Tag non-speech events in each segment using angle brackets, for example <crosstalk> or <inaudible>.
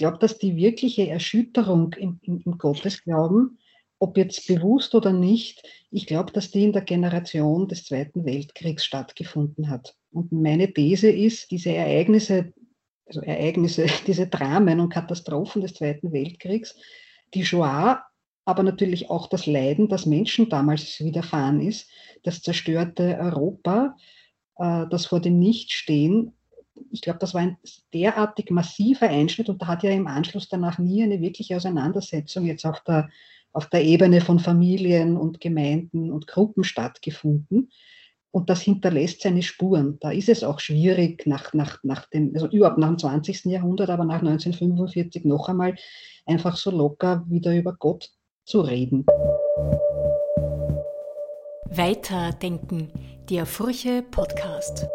glaube, dass die wirkliche Erschütterung im, im, im Gottesglauben, ob jetzt bewusst oder nicht, ich glaube, dass die in der Generation des Zweiten Weltkriegs stattgefunden hat. Und meine These ist, diese Ereignisse, also Ereignisse, <laughs> diese Dramen und Katastrophen des Zweiten Weltkriegs, die Shoah, aber natürlich auch das Leiden, das Menschen damals widerfahren ist, das zerstörte Europa, äh, das vor dem Nichtstehen, ich glaube, das war ein derartig massiver Einschnitt und da hat ja im Anschluss danach nie eine wirkliche Auseinandersetzung jetzt auf der, auf der Ebene von Familien und Gemeinden und Gruppen stattgefunden. Und das hinterlässt seine Spuren. Da ist es auch schwierig, nach, nach, nach dem, also überhaupt nach dem 20. Jahrhundert, aber nach 1945 noch einmal einfach so locker wieder über Gott zu reden. Weiterdenken, der Furche Podcast.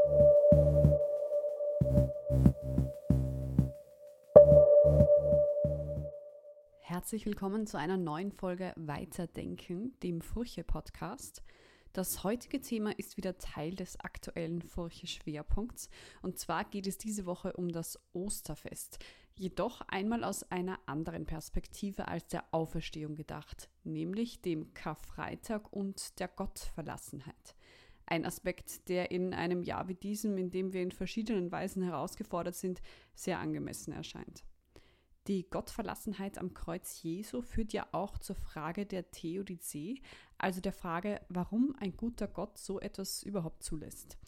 Herzlich willkommen zu einer neuen Folge Weiterdenken, dem Furche-Podcast. Das heutige Thema ist wieder Teil des aktuellen Furche-Schwerpunkts und zwar geht es diese Woche um das Osterfest, jedoch einmal aus einer anderen Perspektive als der Auferstehung gedacht, nämlich dem Karfreitag und der Gottverlassenheit. Ein Aspekt, der in einem Jahr wie diesem, in dem wir in verschiedenen Weisen herausgefordert sind, sehr angemessen erscheint. Die Gottverlassenheit am Kreuz Jesu führt ja auch zur Frage der Theodizee, also der Frage, warum ein guter Gott so etwas überhaupt zulässt.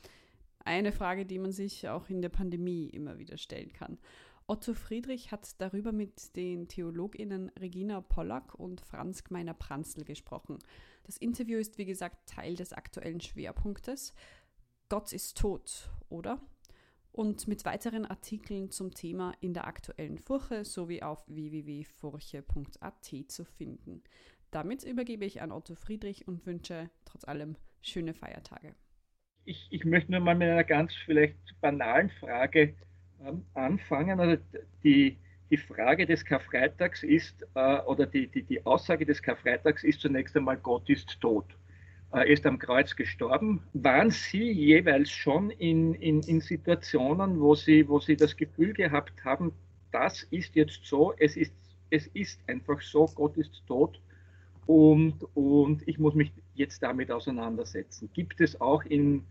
Eine Frage, die man sich auch in der Pandemie immer wieder stellen kann. Otto Friedrich hat darüber mit den TheologInnen Regina Pollack und Franz Gmeiner-Pranzl gesprochen. Das Interview ist wie gesagt Teil des aktuellen Schwerpunktes. Gott ist tot, oder? Und mit weiteren Artikeln zum Thema in der aktuellen Furche sowie auf www.furche.at zu finden. Damit übergebe ich an Otto Friedrich und wünsche trotz allem schöne Feiertage. Ich, ich möchte nur mal mit einer ganz vielleicht banalen Frage ähm, anfangen. Also die, die Frage des Karfreitags ist, äh, oder die, die, die Aussage des Karfreitags ist zunächst einmal, Gott ist tot. Ist am Kreuz gestorben. Waren Sie jeweils schon in, in, in Situationen, wo Sie, wo Sie das Gefühl gehabt haben, das ist jetzt so, es ist, es ist einfach so, Gott ist tot und, und ich muss mich jetzt damit auseinandersetzen. Gibt es auch in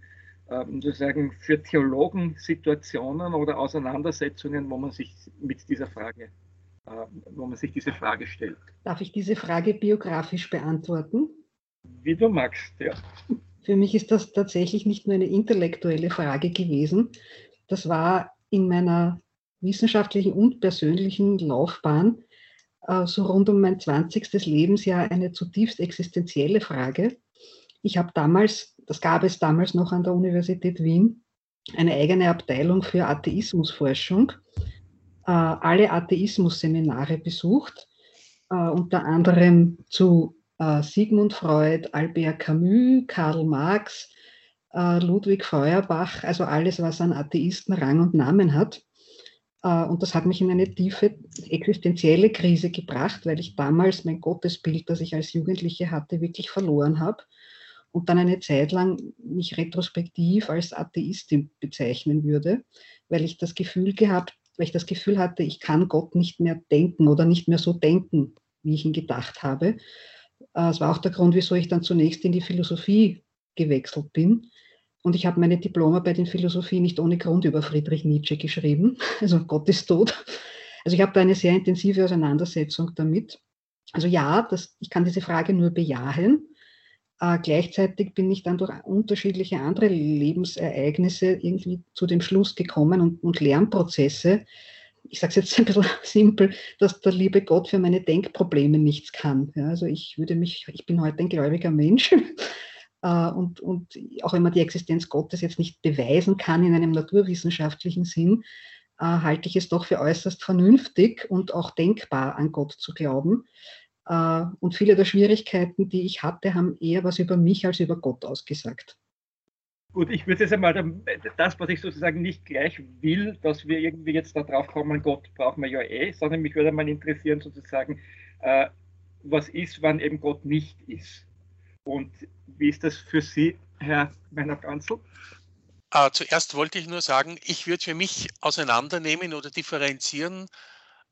ähm, sozusagen für Theologen Situationen oder Auseinandersetzungen, wo man sich mit dieser Frage, äh, wo man sich diese Frage stellt? Darf ich diese Frage biografisch beantworten? Wie du magst, ja. Für mich ist das tatsächlich nicht nur eine intellektuelle Frage gewesen. Das war in meiner wissenschaftlichen und persönlichen Laufbahn äh, so rund um mein 20. Lebensjahr eine zutiefst existenzielle Frage. Ich habe damals, das gab es damals noch an der Universität Wien, eine eigene Abteilung für Atheismusforschung, äh, alle Atheismus-Seminare besucht, äh, unter anderem zu Sigmund Freud, Albert Camus, Karl Marx, äh, Ludwig Feuerbach, also alles, was an Atheisten Rang und Namen hat. Äh, und das hat mich in eine tiefe existenzielle Krise gebracht, weil ich damals mein Gottesbild, das ich als Jugendliche hatte, wirklich verloren habe und dann eine Zeit lang mich retrospektiv als Atheistin bezeichnen würde, weil ich das Gefühl gehabt, weil ich das Gefühl hatte, ich kann Gott nicht mehr denken oder nicht mehr so denken, wie ich ihn gedacht habe. Es war auch der Grund, wieso ich dann zunächst in die Philosophie gewechselt bin. Und ich habe meine Diplomarbeit in Philosophie nicht ohne Grund über Friedrich Nietzsche geschrieben. <laughs> Also Gott ist tot. Also ich habe da eine sehr intensive Auseinandersetzung damit. Also ja, das, ich kann diese Frage nur bejahen. Äh, gleichzeitig bin ich dann durch unterschiedliche andere Lebensereignisse irgendwie zu dem Schluss gekommen und, und Lernprozesse, ich sage es jetzt <laughs> ein bisschen simpel, dass der liebe Gott für meine Denkprobleme nichts kann. Ja, also ich würde mich, ich bin heute ein gläubiger Mensch. <laughs> Äh, und, und auch wenn man die Existenz Gottes jetzt nicht beweisen kann in einem naturwissenschaftlichen Sinn, äh, halte ich es doch für äußerst vernünftig und auch denkbar, an Gott zu glauben. Äh, und viele der Schwierigkeiten, die ich hatte, haben eher was über mich als über Gott ausgesagt. Gut, ich würde jetzt einmal das, was ich sozusagen nicht gleich will, dass wir irgendwie jetzt da drauf kommen, Gott brauchen wir ja eh, sondern mich würde mal interessieren sozusagen, äh, was ist, wann eben Gott nicht ist. Und wie ist das für Sie, Herr Meiner Kanzel? Äh, zuerst wollte ich nur sagen, ich würde für mich auseinandernehmen oder differenzieren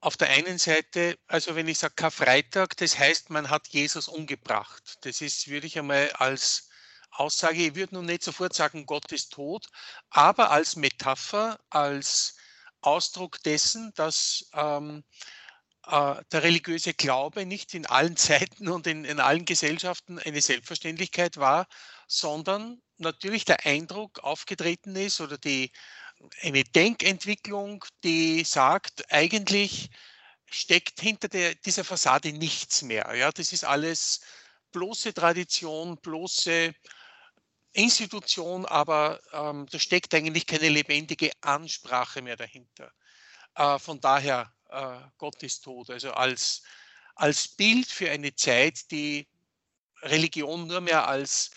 auf der einen Seite, also wenn ich sage Karfreitag, das heißt, man hat Jesus umgebracht. Das ist, würde ich einmal als Aussage, ich würde nun nicht sofort sagen, Gott ist tot, aber als Metapher, als Ausdruck dessen, dass ähm, äh, der religiöse Glaube nicht in allen <laughs> Zeiten und in, in allen Gesellschaften eine Selbstverständlichkeit war, sondern natürlich der Eindruck aufgetreten ist oder die, eine Denkentwicklung, die sagt, eigentlich steckt hinter der, dieser Fassade nichts mehr. Ja, das ist alles bloße Tradition, bloße Institution, aber ähm, da steckt eigentlich keine lebendige Ansprache mehr dahinter. Äh, von daher, äh, Gott ist tot. Also als, als Bild für eine Zeit, die Religion nur mehr als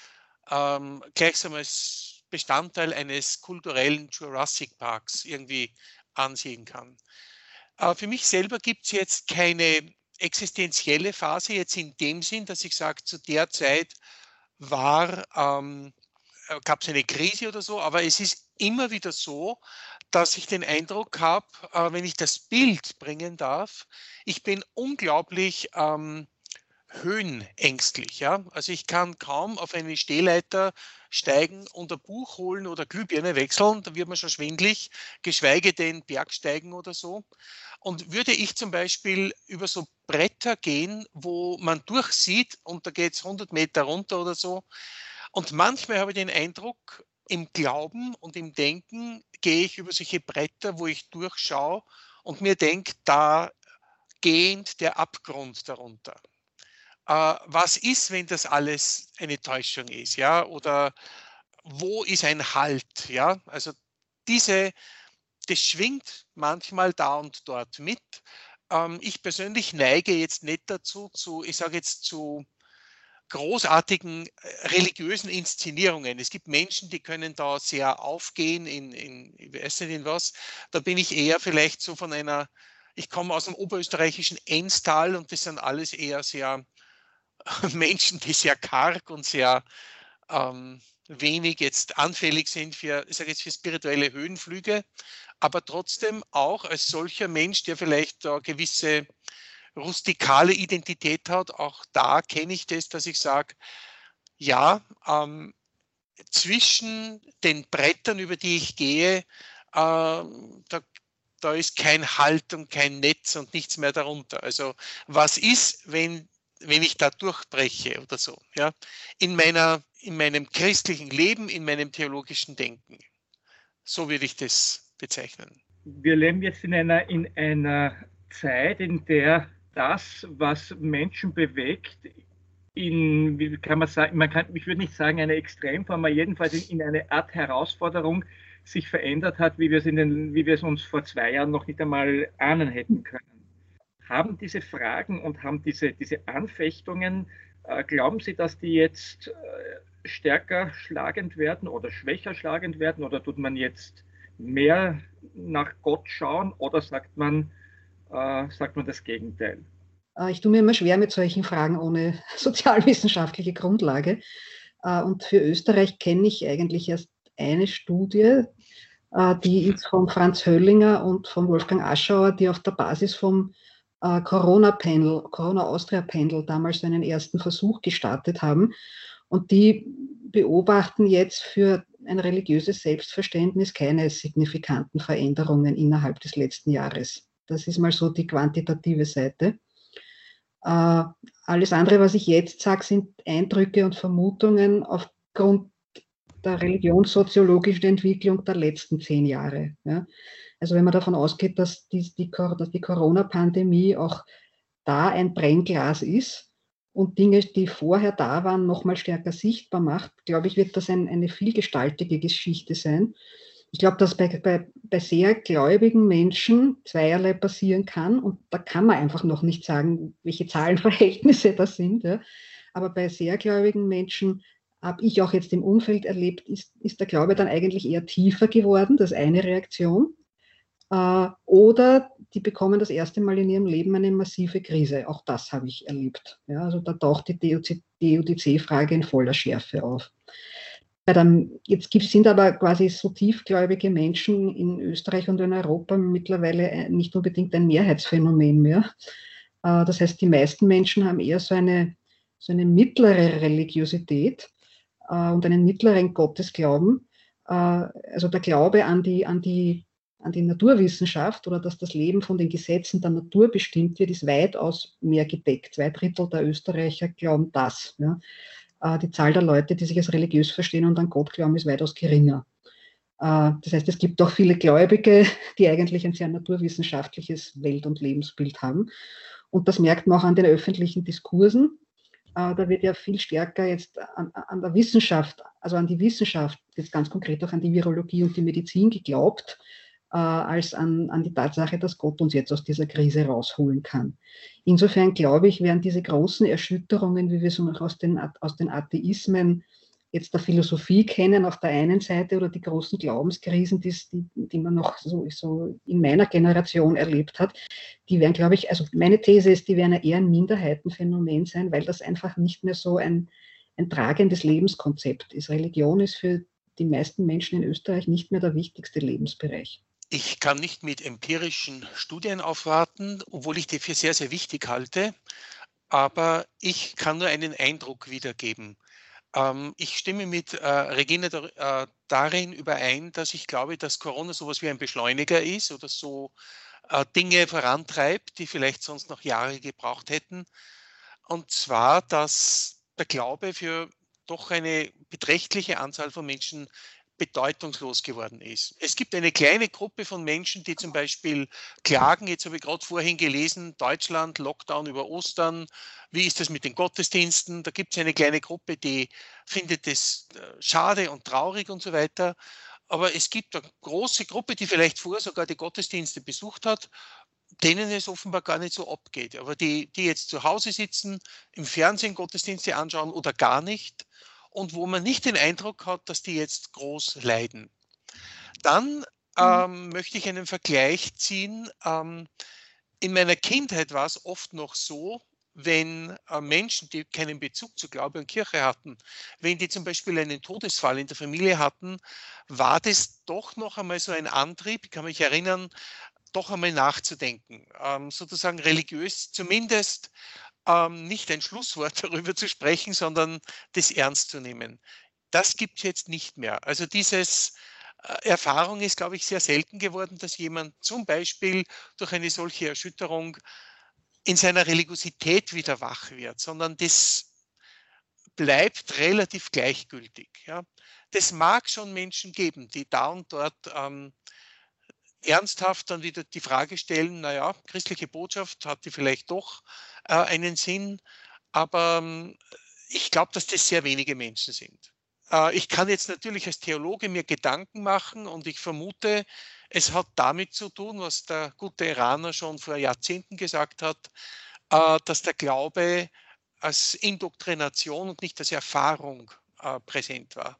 ähm, gleichsam als Bestandteil eines kulturellen Jurassic Parks irgendwie ansehen kann. Äh, für mich selber gibt es jetzt keine existenzielle Phase, jetzt in dem Sinn, dass ich sage, zu der Zeit war ähm, äh, gab es eine Krise oder so, aber es ist immer wieder so, dass ich den Eindruck habe, äh, wenn ich das Bild bringen darf, ich bin unglaublich ähm, höhenängstlich. Ja? Also ich kann kaum auf eine Stehleiter steigen und ein Buch holen oder Glühbirne wechseln, da wird man schon schwindlig, geschweige denn Bergsteigen oder so. Und würde ich zum Beispiel über so Bretter gehen, wo man durchsieht und da geht es 100 Meter runter oder so, und manchmal habe ich den Eindruck, im Glauben und im Denken gehe ich über solche Bretter, wo ich durchschaue und mir denke, da gehend der Abgrund darunter. Äh, was ist, wenn das alles eine Täuschung ist, ja? Oder wo ist ein Halt, ja? Also diese, das schwingt manchmal da und dort mit. Ähm, ich persönlich neige jetzt nicht dazu, zu, ich sage jetzt zu großartigen äh, religiösen Inszenierungen. Es gibt Menschen, die können da sehr aufgehen in, in ich weiß nicht in was. Da bin ich eher vielleicht so von einer, ich komme aus dem oberösterreichischen Enstal und das sind alles eher sehr <laughs> Menschen, die sehr karg und sehr ähm, wenig jetzt anfällig sind für, ich sage jetzt für spirituelle Höhenflüge, aber trotzdem auch als solcher Mensch, der vielleicht da gewisse rustikale Identität hat. Auch da kenne ich das, dass ich sage, ja, ähm, zwischen den Brettern, über die ich gehe, äh, da, da ist kein Halt und kein Netz und nichts mehr darunter. Also was ist, wenn, wenn ich da durchbreche oder so? Ja? In, meiner, in meinem christlichen Leben, in meinem theologischen Denken. So würde ich das bezeichnen. Wir leben jetzt in einer, in einer Zeit, in der das, was Menschen bewegt, in, wie kann man sagen, man kann, ich würde nicht sagen eine Extremform, aber jedenfalls in, in eine Art Herausforderung sich verändert hat, wie wir, es in den, wie wir es uns vor zwei Jahren noch nicht einmal ahnen hätten können. Haben diese Fragen und haben diese, diese Anfechtungen, äh, glauben Sie, dass die jetzt äh, stärker schlagend werden oder schwächer schlagend werden oder tut man jetzt mehr nach Gott schauen oder sagt man, äh, sagt man das Gegenteil. Äh, ich tue mir immer schwer mit solchen Fragen ohne <laughs> sozialwissenschaftliche Grundlage. Äh, und für Österreich kenne ich eigentlich erst eine Studie, äh, die ist von Franz Höllinger und von Wolfgang Aschauer, die auf der Basis vom Corona-Panel, Corona-Austria-Panel damals einen ersten Versuch gestartet haben. Und die beobachten jetzt für ein religiöses Selbstverständnis keine signifikanten Veränderungen innerhalb des letzten Jahres. Das ist mal so die quantitative Seite. Äh, alles andere, was ich jetzt sage, sind Eindrücke und Vermutungen aufgrund der religionssoziologischen Entwicklung der letzten zehn Jahre. Ja. Also wenn man davon ausgeht, dass die, die, dass die Corona-Pandemie auch da ein Brennglas ist und Dinge, die vorher da waren, nochmal stärker sichtbar macht, glaube ich, wird das ein, eine vielgestaltige Geschichte sein. Ich glaube, dass bei, bei, bei sehr gläubigen Menschen zweierlei passieren kann und da kann man einfach noch nicht sagen, welche Zahlenverhältnisse das sind. Ja. Aber bei sehr gläubigen Menschen habe ich auch jetzt im Umfeld erlebt, ist, ist der Glaube dann eigentlich eher tiefer geworden, das ist eine Reaktion. Äh, oder die bekommen das erste Mal in ihrem Leben eine massive Krise. Auch das habe ich erlebt. Ja, also da taucht die DUC-Frage in voller Schärfe auf dem, jetzt sind aber quasi so tiefgläubige Menschen in Österreich und in Europa mittlerweile äh, nicht unbedingt ein Mehrheitsphänomen mehr. Äh, das heißt, die meisten Menschen haben eher so eine, so eine mittlere Religiosität äh, und einen mittleren Gottesglauben. Also der Glaube an die, an die an die Naturwissenschaft oder dass das Leben von den Gesetzen der Natur bestimmt wird, ist weitaus mehr gedeckt. Zwei Drittel der Österreicher glauben das. Ja. Äh, die Zahl der Leute, die sich als religiös verstehen und an Gott glauben, ist weitaus geringer. Äh, das heißt, es gibt auch viele Gläubige, <laughs> die eigentlich ein sehr naturwissenschaftliches Welt- und Lebensbild haben. Und das merkt man auch an den öffentlichen Diskursen. Äh, da wird ja viel stärker jetzt an, an, der Wissenschaft, also an die Wissenschaft, jetzt ganz konkret auch an die Virologie und die Medizin geglaubt, äh, als an, an die Tatsache, dass Gott uns jetzt aus dieser Krise rausholen kann. Insofern glaube ich, werden diese großen Erschütterungen, wie wir so noch aus den, aus den Atheismen jetzt der Philosophie kennen auf der einen Seite oder die großen Glaubenskrisen, die, die man noch so, so in meiner Generation erlebt hat, die werden, glaube ich, also meine These ist, die werden eher ein Minderheitenphänomen sein, weil das einfach nicht mehr so ein, ein tragendes Lebenskonzept ist. Religion ist für die meisten Menschen in Österreich nicht mehr der wichtigste Lebensbereich. Ich kann nicht mit empirischen Studien aufwarten, obwohl ich die für sehr, sehr wichtig halte. Aber ich kann nur einen Eindruck wiedergeben. Ähm, ich stimme mit äh, Regine äh, darin überein, dass ich glaube, dass Corona sowas wie ein Beschleuniger ist oder so äh, Dinge vorantreibt, die vielleicht sonst noch Jahre gebraucht hätten. Und zwar, dass der Glaube für doch eine beträchtliche Anzahl von Menschen bedeutungslos geworden ist. Es gibt eine kleine Gruppe von Menschen, die zum Beispiel klagen, jetzt habe ich gerade vorhin gelesen, Deutschland, Lockdown über Ostern, wie ist das mit den Gottesdiensten? Da gibt es eine kleine Gruppe, die findet es äh, schade und traurig und so weiter. Aber es gibt eine große Gruppe, die vielleicht vorher sogar die Gottesdienste besucht hat, denen es offenbar gar nicht so abgeht. Aber die, die jetzt zu Hause sitzen, im Fernsehen Gottesdienste anschauen oder gar nicht, und wo man nicht den Eindruck hat, dass die jetzt groß leiden. Dann mhm. ähm, möchte ich einen Vergleich ziehen. Ähm, in meiner Kindheit war es oft noch so, wenn äh, Menschen, die keinen Bezug zu Glaube und Kirche hatten, wenn die zum Beispiel einen Todesfall in der Familie hatten, war das doch noch einmal so ein Antrieb, ich kann mich erinnern, doch einmal nachzudenken, ähm, sozusagen religiös zumindest ähm, nicht ein Schlusswort <laughs> darüber zu sprechen, sondern das ernst zu nehmen. Das gibt es jetzt nicht mehr. Also dieses äh, Erfahrung ist, glaube ich, sehr selten geworden, dass jemand zum Beispiel durch eine solche Erschütterung in seiner Religiosität wieder wach wird, sondern das bleibt relativ gleichgültig. Ja. Das mag schon Menschen geben, die da und dort ähm, ernsthaft dann wieder die Frage stellen, naja, christliche Botschaft hat die vielleicht doch äh, einen Sinn, aber ähm, ich glaube, dass das sehr wenige Menschen sind. Äh, ich kann jetzt natürlich als Theologe mir Gedanken machen und ich vermute, es hat damit zu tun, was der gute Iraner schon vor Jahrzehnten gesagt hat, äh, dass der Glaube als Indoktrination und nicht als Erfahrung äh, präsent war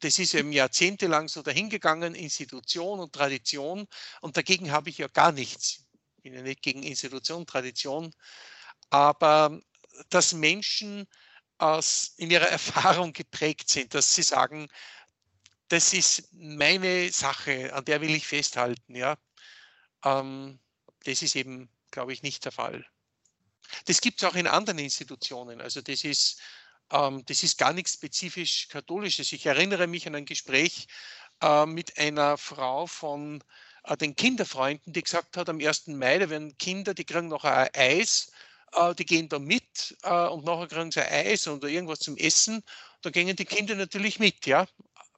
das ist eben jahrzehntelang so dahingegangen, Institution und Tradition. Und dagegen habe ich ja gar nichts. Bin ja nicht gegen Institution, Tradition. Aber dass Menschen aus, in ihrer <laughs> Erfahrung geprägt sind, dass sie sagen, das ist meine Sache, an der will ich festhalten. Ja? Ähm, das ist eben, glaube ich, nicht der Fall. Das gibt es auch in anderen Institutionen. Also das ist ähm, das ist gar nichts spezifisch Katholisches. Ich erinnere mich an ein Gespräch äh, mit einer Frau von den Kinderfreunden, die gesagt hat, am 1. Mai, da werden Kinder, die kriegen noch ein Eis, äh, die gehen da mit und nachher kriegen sie ein Eis oder irgendwas zum Essen. Da gehen die Kinder natürlich mit, ja,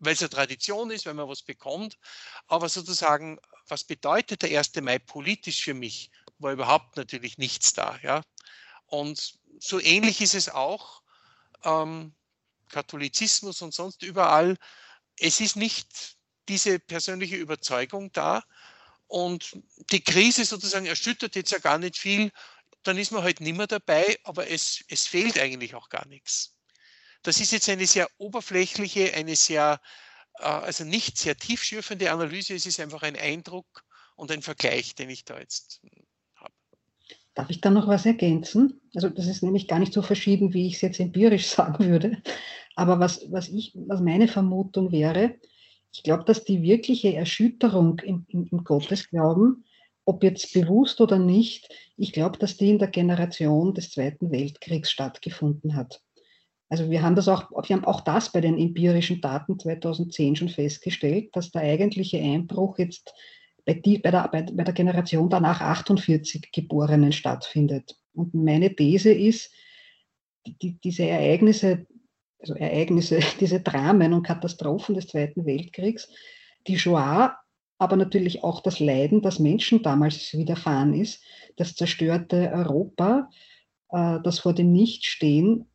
weil es eine Tradition ist, wenn man was bekommt. Aber sozusagen, was bedeutet der 1. Mai politisch für mich, war überhaupt natürlich nichts da, ja. Und so ähnlich ist es auch ähm, Katholizismus und sonst überall. Es ist nicht diese persönliche Überzeugung da. Und die Krise sozusagen erschüttert jetzt ja gar nicht viel. Dann ist man halt nicht mehr dabei, aber es, es fehlt eigentlich auch gar nichts. Das ist jetzt eine sehr oberflächliche, eine sehr, äh, also nicht sehr tiefschürfende Analyse. Es ist einfach ein Eindruck und ein Vergleich, den ich da jetzt Darf ich da noch was ergänzen? Also das ist nämlich gar nicht so verschieden, wie ich es jetzt empirisch <laughs> sagen würde. Aber was, was, ich, was meine Vermutung wäre, ich glaube, dass die wirkliche Erschütterung im, im, im Gottesglauben, ob jetzt bewusst oder nicht, ich glaube, dass die in der Generation des Zweiten Weltkriegs stattgefunden hat. Also wir haben das auch, wir haben auch das bei den empirischen Daten 2010 schon festgestellt, dass der eigentliche Einbruch jetzt bei, die, bei, der, bei, bei der Generation danach 48 Geborenen stattfindet. Und meine These ist, die, diese Ereignisse, also Ereignisse, <laughs> diese Dramen und Katastrophen des Zweiten Weltkriegs, die Shoah, aber natürlich auch das Leiden, das Menschen damals widerfahren ist, das zerstörte Europa, äh, das vor dem Nichtstehen,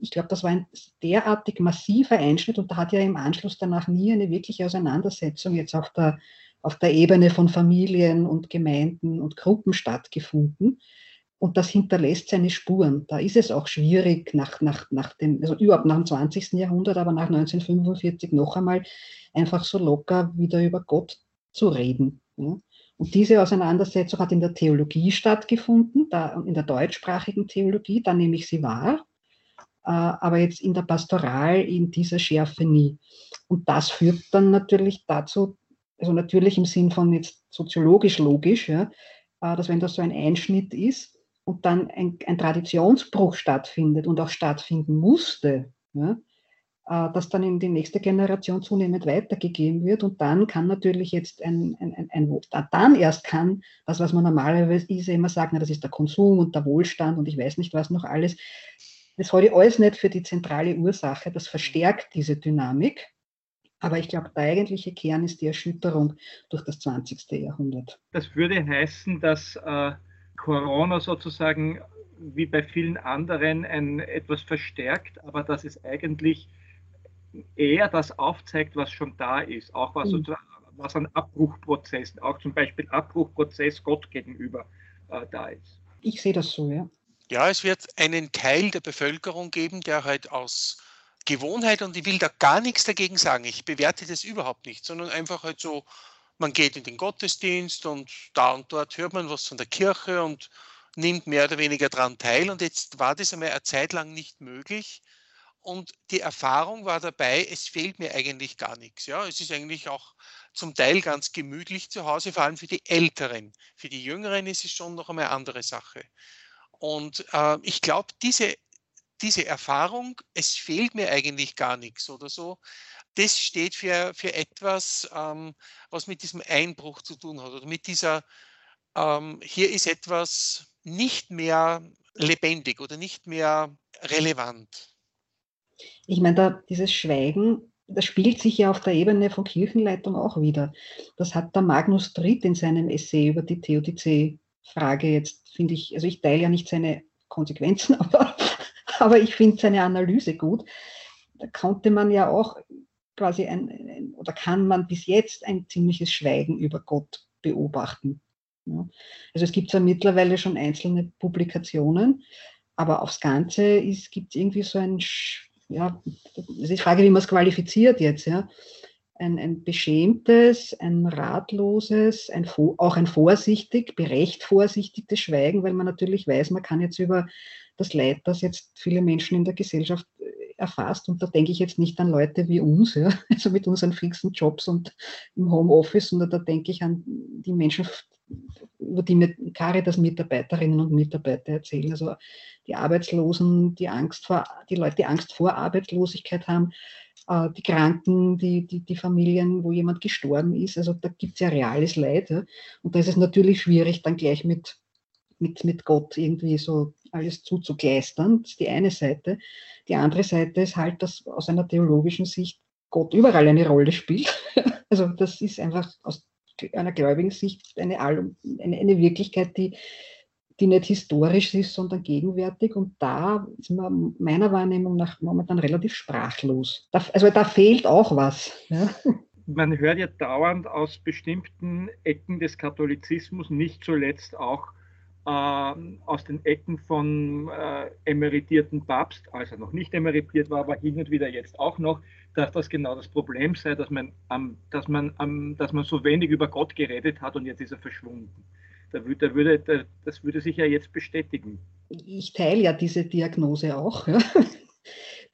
ich glaube, das war ein derartig massiver Einschnitt und da hat ja im Anschluss danach nie eine wirkliche Auseinandersetzung jetzt auf der, auf der Ebene von Familien und Gemeinden und Gruppen stattgefunden. Und das hinterlässt seine Spuren. Da ist es auch schwierig, nach, nach, nach dem, also überhaupt nach dem 20. Jahrhundert, aber nach 1945 noch einmal einfach so locker wieder über Gott zu reden. Ja. Und diese Auseinandersetzung hat in der Theologie stattgefunden, da, in der deutschsprachigen Theologie, da nehme ich sie wahr, äh, aber jetzt in der Pastoral in dieser Schärfe nie. Und das führt dann natürlich dazu, also natürlich im Sinn von jetzt soziologisch logisch, ja, äh, dass wenn das so ein Einschnitt ist, und dann ein, ein Traditionsbruch stattfindet und auch stattfinden musste, ja, äh, dass dann in die nächste Generation zunehmend weitergegeben wird. Und dann kann natürlich jetzt ein, ein, ein, ein dann erst kann das, was man normalerweise immer sagt, na, das ist der Konsum und der Wohlstand und ich weiß nicht was noch alles, das halte ich alles nicht für die zentrale Ursache. Das verstärkt diese Dynamik. Aber ich glaube, der eigentliche Kern ist die Erschütterung durch das 20. Jahrhundert. Das würde heißen, dass äh, Corona sozusagen wie bei vielen anderen ein, etwas verstärkt, aber dass es eigentlich eher das aufzeigt, was schon da ist, auch was, mhm. was an Abbruchprozessen, auch zum Beispiel Abbruchprozess Gott gegenüber äh, da ist. Ich sehe das so, ja. Ja, es wird einen Teil der Bevölkerung geben, der halt aus Gewohnheit, und ich will da gar nichts dagegen sagen, ich bewerte das überhaupt nicht, sondern einfach halt so man geht in den Gottesdienst und da und dort hört man was von der Kirche und nimmt mehr oder weniger daran teil. Und jetzt war das einmal eine Zeit lang nicht möglich. Und die Erfahrung war dabei, es fehlt mir eigentlich gar nichts. Ja, es ist eigentlich auch zum Teil ganz gemütlich zu Hause, vor allem für die Älteren. Für die Jüngeren ist es schon noch einmal eine andere Sache. Und äh, ich glaube, diese, diese Erfahrung, es fehlt mir eigentlich gar nichts oder so, das steht für, für etwas, ähm, was mit diesem Einbruch zu tun hat oder mit dieser, ähm, hier ist etwas nicht mehr lebendig oder nicht mehr relevant. Ich meine, da, dieses Schweigen, das spielt sich ja auf der Ebene von Kirchenleitung auch wieder. Das hat der Magnus Dritt in seinem Essay über die Theodizee-Frage jetzt, finde ich, also ich teile ja nicht seine Konsequenzen, <laughs> aber, aber ich finde seine Analyse gut. Da konnte man ja auch quasi ein, ein, oder kann man bis jetzt ein ziemliches Schweigen über Gott beobachten. Ja. Also es gibt zwar mittlerweile schon einzelne Publikationen, aber aufs Ganze gibt es irgendwie so ein, ja, das ist die Frage, wie man es qualifiziert jetzt, ja. Ein, ein beschämtes, ein ratloses, ein, auch ein vorsichtig, berecht vorsichtiges Schweigen, weil man natürlich weiß, man kann jetzt über das Leid, das jetzt viele Menschen in der Gesellschaft erfasst. Und da denke ich jetzt nicht an Leute wie uns, ja, <laughs> also mit unseren fixen Jobs und im Homeoffice, sondern da denke ich an die Menschen, über die mir Caritas-Mitarbeiterinnen und Mitarbeiter erzählen. Also die Arbeitslosen, die Angst vor, die Leute, die Angst vor Arbeitslosigkeit haben, äh, die Kranken, die, die, die Familien, wo jemand gestorben ist. Also da gibt es ja reales Leid. Ja. Und da ist es natürlich schwierig, dann gleich mit, mit, mit Gott irgendwie so alles zuzugleistern. Das ist die eine Seite. Die andere Seite ist halt, dass aus einer theologischen Sicht Gott überall eine Rolle spielt. <laughs> Also das ist einfach aus einer gläubigen Sicht eine, eine, eine Wirklichkeit, die, die nicht historisch ist, sondern gegenwärtig. Und da ist man meiner Wahrnehmung nach momentan relativ sprachlos. Da, also da fehlt auch was. Ja. <laughs> Man hört ja dauernd aus bestimmten Ecken des Katholizismus, nicht zuletzt auch aus den Ecken von äh, emeritierten Papst, als er noch nicht emeritiert war, aber hin und wieder jetzt auch noch, dass das genau das Problem sei, dass man, ähm, dass man, ähm, dass man so wenig über Gott geredet hat und jetzt ist er verschwunden. Da würde, da würde, da, das würde sich ja jetzt bestätigen. Ich teile ja diese Diagnose auch. Ja.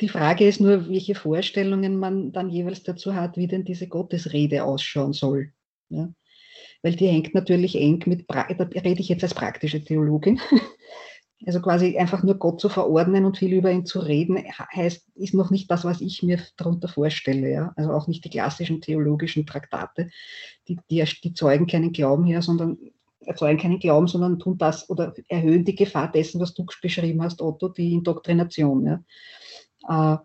Die Frage ist nur, welche Vorstellungen man dann jeweils dazu hat, wie denn diese Gottesrede ausschauen soll. Ja? Weil die hängt natürlich eng mit, da rede ich jetzt als praktische Theologin, <laughs> also quasi einfach nur Gott zu verordnen und viel über ihn zu reden, heißt, ist noch nicht das, was ich mir darunter vorstelle. Ja? Also auch nicht die klassischen theologischen Traktate, die, die, die zeugen keinen Glauben her, sondern erzeugen keinen Glauben, sondern tun das oder erhöhen die Gefahr dessen, was du beschrieben hast, Otto, die Indoktrination. Ja? Äh,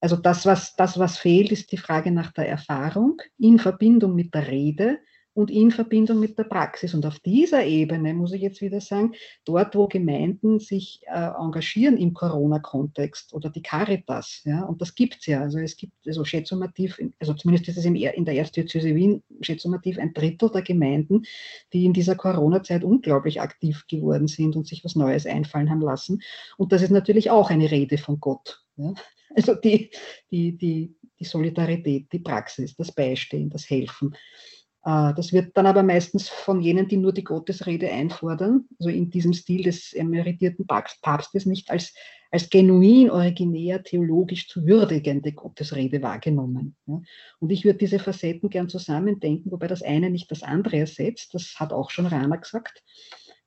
also das was, das, was fehlt, ist die Frage nach der Erfahrung in Verbindung mit der Rede und in Verbindung mit der Praxis. Und auf dieser Ebene muss ich jetzt wieder sagen, dort, wo Gemeinden sich äh, engagieren im Corona-Kontext oder die Caritas, ja, und das gibt es ja, also es gibt also schätzumativ, also zumindest ist es in der Erzdiözese Wien schätzumativ ein Drittel der Gemeinden, die in dieser Corona-Zeit unglaublich aktiv geworden sind und sich was Neues einfallen haben lassen. Und das ist natürlich auch eine Rede von Gott. Ja. Also die, die, die, die Solidarität, die Praxis, das Beistehen, das Helfen. Äh, das wird dann aber meistens von jenen, die nur die Gottesrede einfordern, also in diesem Stil des emeritierten Papstes, nicht als, als genuin, originär, theologisch zu würdigende Gottesrede wahrgenommen. Und ich würde diese Facetten gern zusammendenken, wobei das eine nicht das andere ersetzt, das hat auch schon Rana gesagt,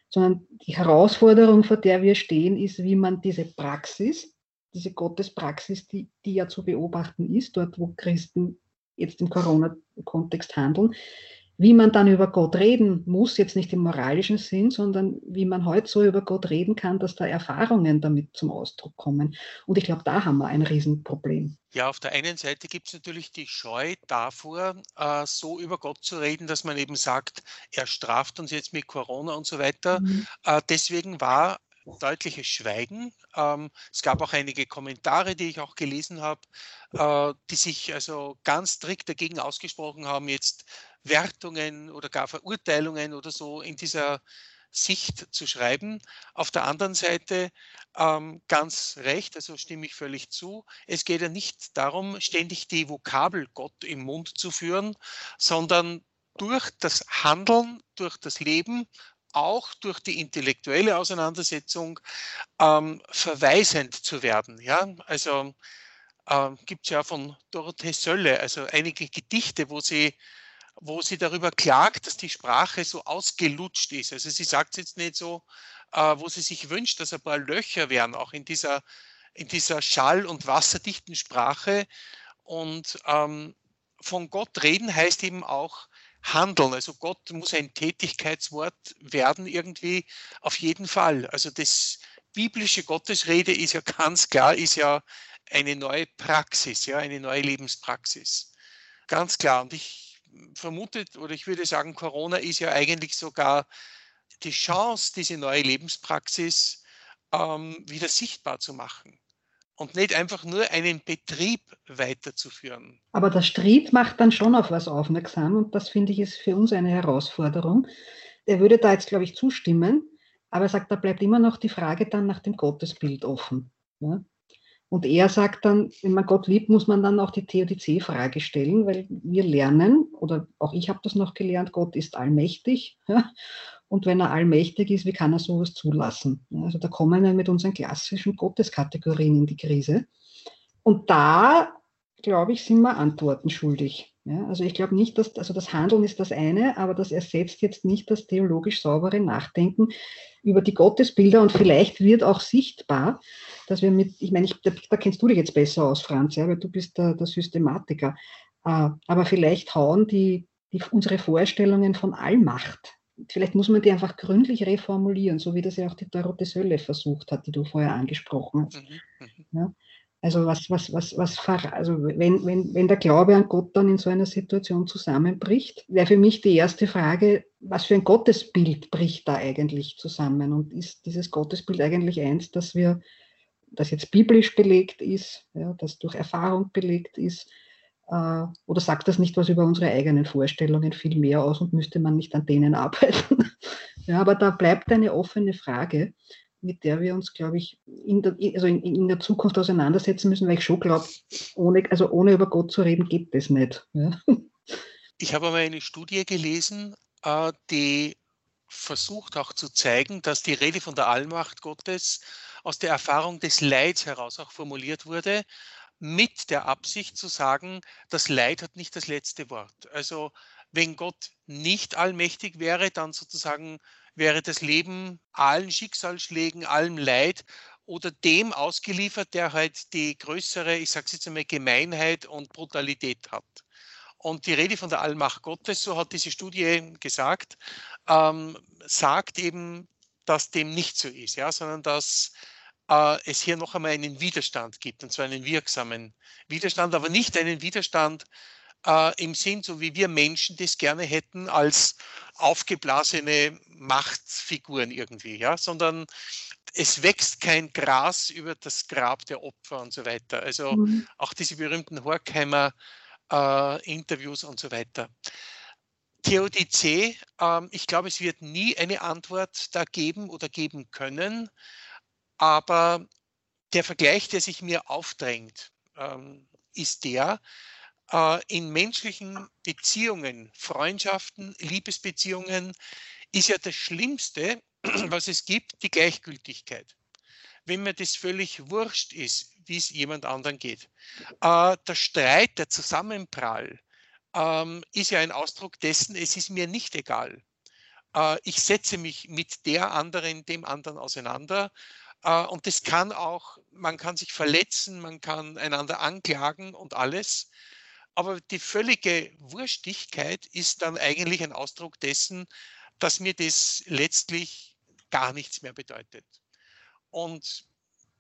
sondern die Herausforderung, vor der wir stehen, ist, wie man diese Praxis, diese Gottespraxis, die, die ja zu beobachten ist, dort wo Christen jetzt im Corona-Kontext handeln, wie man dann über Gott reden muss, jetzt nicht im moralischen Sinn, sondern wie man heute so über Gott reden kann, dass da Erfahrungen damit zum Ausdruck kommen. Und ich glaube, da haben wir ein Riesenproblem. Ja, auf der einen Seite gibt es natürlich die Scheu davor, äh, so über Gott zu reden, dass man eben sagt, er straft uns jetzt mit Corona und so weiter. Mhm. Äh, deswegen war deutliches Schweigen. Ähm, es gab auch einige Kommentare, die ich auch gelesen habe, äh, die sich also ganz strikt dagegen ausgesprochen haben, jetzt Wertungen oder gar Verurteilungen oder so in dieser Sicht zu schreiben. Auf der anderen Seite ähm, ganz recht, also stimme ich völlig zu. Es geht ja nicht darum, ständig die Vokabel Gott im Mund zu führen, sondern durch das Handeln, durch das Leben auch durch die intellektuelle Auseinandersetzung ähm, verweisend zu werden. Ja? Also ähm, gibt es ja von Dorothee Sölle, also einige Gedichte, wo sie, wo sie darüber klagt, dass die Sprache so ausgelutscht ist. Also sie sagt es jetzt nicht so, äh, wo sie sich wünscht, dass ein paar Löcher wären, auch in dieser, in dieser schall- und wasserdichten Sprache. Und ähm, von Gott reden heißt eben auch, handeln. Also Gott muss ein Tätigkeitswort werden irgendwie auf jeden Fall. Also das biblische Gottesrede ist ja ganz klar, ist ja eine neue Praxis, ja, eine neue Lebenspraxis. Ganz klar. Und ich vermute oder ich würde sagen, Corona ist ja eigentlich sogar die Chance, diese neue Lebenspraxis ähm, wieder sichtbar zu machen und nicht einfach nur einen Betrieb weiterzuführen. Aber der Street macht dann schon auf was aufmerksam und das finde ich ist für uns eine Herausforderung. Er würde da jetzt, glaube ich, zustimmen, aber er sagt, da bleibt immer noch die Frage dann nach dem Gottesbild offen. Ja? Und er sagt dann, wenn man Gott liebt, muss man dann auch die Theodizee-Frage stellen, weil wir lernen, oder auch ich habe das noch gelernt, Gott ist allmächtig. Ja? Und wenn er allmächtig ist, wie kann er sowas zulassen? Also da kommen wir mit unseren klassischen Gotteskategorien in die Krise. Und da, glaube ich, sind wir Antworten schuldig. Ja, also ich glaube nicht, dass, also das Handeln ist das eine, aber das ersetzt jetzt nicht das theologisch saubere Nachdenken über die Gottesbilder und vielleicht wird auch sichtbar, dass wir mit, ich meine, ich, da, da, kennst du dich jetzt besser aus, Franz, ja, weil du bist der, der Systematiker, äh, aber vielleicht hauen die, die, unsere Vorstellungen von Allmacht vielleicht muss man die einfach gründlich reformulieren, so wie das ja auch die Dorothee Sölle versucht hat, die du vorher angesprochen hast. Mhm. mhm. Ja? Also was, was, was, was, also wenn, wenn, wenn der Glaube an Gott dann in so einer Situation zusammenbricht, wäre für mich die erste Frage, was für ein Gottesbild bricht da eigentlich zusammen? Und ist dieses Gottesbild eigentlich eins, dass wir, das jetzt biblisch belegt ist, ja, das durch Erfahrung belegt ist, oder sagt das nicht was über unsere eigenen Vorstellungen viel mehr aus und müsste man nicht an denen <laughs> arbeiten? ja, aber da bleibt eine offene Frage, mit der wir uns, glaube ich, in der, also in, in, der Zukunft auseinandersetzen müssen, weil ich schon glaube, ohne, also ohne über Gott zu reden, geht das nicht. Ja. Ich habe einmal eine Studie gelesen, äh, die versucht auch zu zeigen, dass die Rede von der Allmacht Gottes aus der Erfahrung des Leids heraus auch formuliert wurde, mit der Absicht zu sagen, das Leid hat nicht das letzte Wort. Also wenn Gott nicht allmächtig wäre, dann sozusagen wäre das Leben allen Schicksalsschlägen, allem Leid oder dem ausgeliefert, der halt die größere, ich sage es jetzt einmal, Gemeinheit und Brutalität hat. Und die Rede von der Allmacht Gottes, so hat diese Studie gesagt, ähm, sagt eben, dass dem nicht so ist, ja, sondern dass äh, es hier noch einmal einen Widerstand gibt, und zwar einen wirksamen Widerstand, aber nicht einen Widerstand äh, im Sinn, so wie wir Menschen das gerne hätten, als aufgeblasene Machtfiguren irgendwie, ja, sondern es wächst kein Gras über das Grab der Opfer und so weiter. Also mhm. auch diese berühmten Horkheimer äh, Interviews und so weiter. Theodizee, äh, ich glaube, es wird nie eine Antwort da geben oder geben können, aber der Vergleich, der sich mir aufdrängt, ähm, ist der, äh, in menschlichen Beziehungen, Freundschaften, Liebesbeziehungen ist ja das Schlimmste, <clears throat> was es gibt, die Gleichgültigkeit. Wenn mir das völlig wurscht ist, wie es jemand anderen geht. Äh, der Streit, der Zusammenprall ähm, ist ja ein Ausdruck dessen, es ist mir nicht egal. Äh, ich setze mich mit der anderen, dem anderen auseinander. Äh, und das kann auch, man kann sich verletzen, man kann einander anklagen und alles. Aber die völlige Wurstigkeit ist dann eigentlich ein Ausdruck dessen, dass mir das letztlich gar nichts mehr bedeutet. Und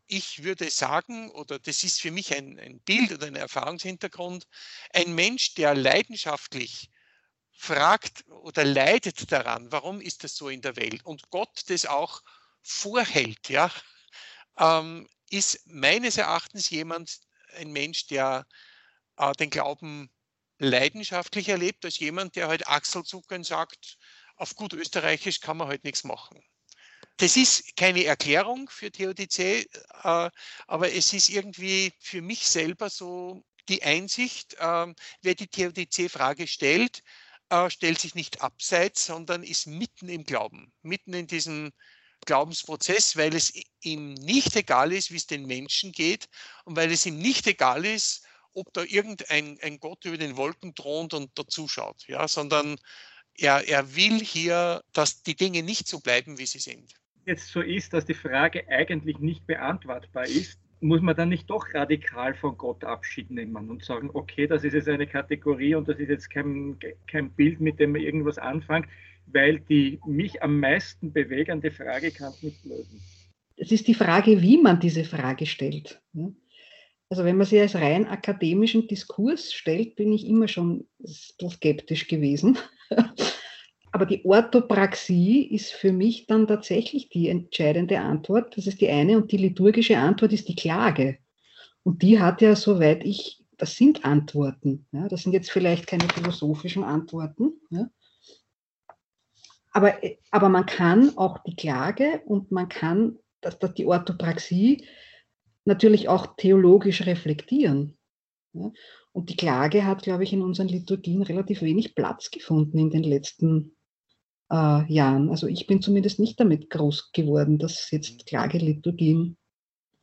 ich würde sagen, oder das ist für mich ein, ein Bild oder ein Erfahrungshintergrund, ein Mensch, der leidenschaftlich fragt oder leidet daran, warum ist das so in der Welt und Gott das auch vorhält, ja, ähm, ist meines Erachtens jemand, ein Mensch, der äh, den Glauben leidenschaftlich erlebt, als jemand, der halt Achselzuckern sagt, auf gut österreichisch kann man halt nichts machen. Das ist keine Erklärung für Theodizee, äh, aber es ist irgendwie für mich selber so die Einsicht, äh, wer die Theodizee-Frage stellt, äh, stellt sich nicht abseits, sondern ist mitten im Glauben, mitten in diesem Glaubensprozess, weil es ihm nicht egal ist, wie es den Menschen geht und weil es ihm nicht egal ist, ob da irgendein ein Gott über den Wolken thront und da zuschaut, ja, sondern er, er will hier, dass die Dinge nicht so bleiben, wie sie sind. Jetzt so ist, dass die Frage eigentlich nicht beantwortbar ist, muss man dann nicht doch radikal von Gott Abschied nehmen und sagen, okay, das ist jetzt eine Kategorie und das ist jetzt kein, kein Bild, mit dem man irgendwas anfängt, weil die mich am meisten bewegende Frage kann es nicht lösen. Es ist die Frage, wie man diese Frage stellt. Also wenn man sie als rein akademischen Diskurs stellt, bin ich immer schon skeptisch gewesen. <laughs> Aber die Orthopraxie ist für mich dann tatsächlich die entscheidende Antwort. Das ist die eine. Und die liturgische Antwort ist die Klage. Und die hat ja, soweit ich, das sind Antworten. Ja, das sind jetzt vielleicht keine philosophischen Antworten. Ja. Aber, aber man kann auch die Klage und man kann dass, dass die Orthopraxie natürlich auch theologisch reflektieren. Ja? Und die Klage hat, glaube ich, in unseren Liturgien relativ wenig Platz gefunden in den letzten äh, Jahren. Also ich bin zumindest nicht damit groß geworden, dass jetzt Klageliturgien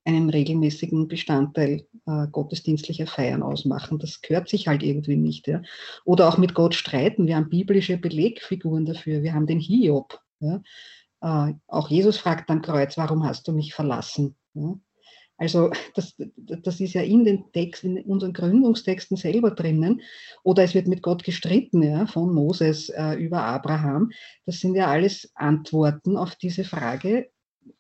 einen regelmäßigen Bestandteil äh, gottesdienstlicher Feiern ausmachen. Das gehört sich halt irgendwie nicht. Ja? Oder auch mit Gott streiten. Wir haben biblische Belegfiguren dafür. Wir haben den Hiob. Ja? Äh, auch Jesus fragt am Kreuz, warum hast du mich verlassen? Ja? Also das, das ist ja in den Texten, in unseren Gründungstexten selber drinnen. Oder es wird mit Gott gestritten, ja, von Moses äh, über Abraham. Das sind ja alles Antworten auf diese Frage,